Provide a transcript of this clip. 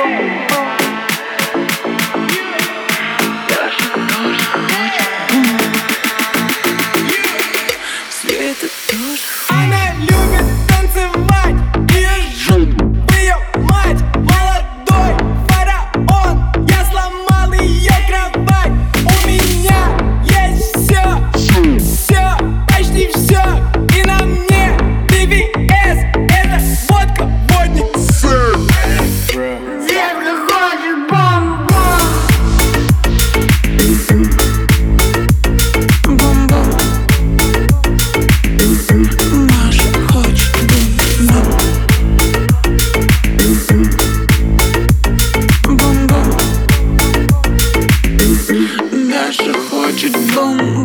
Boom, boom. con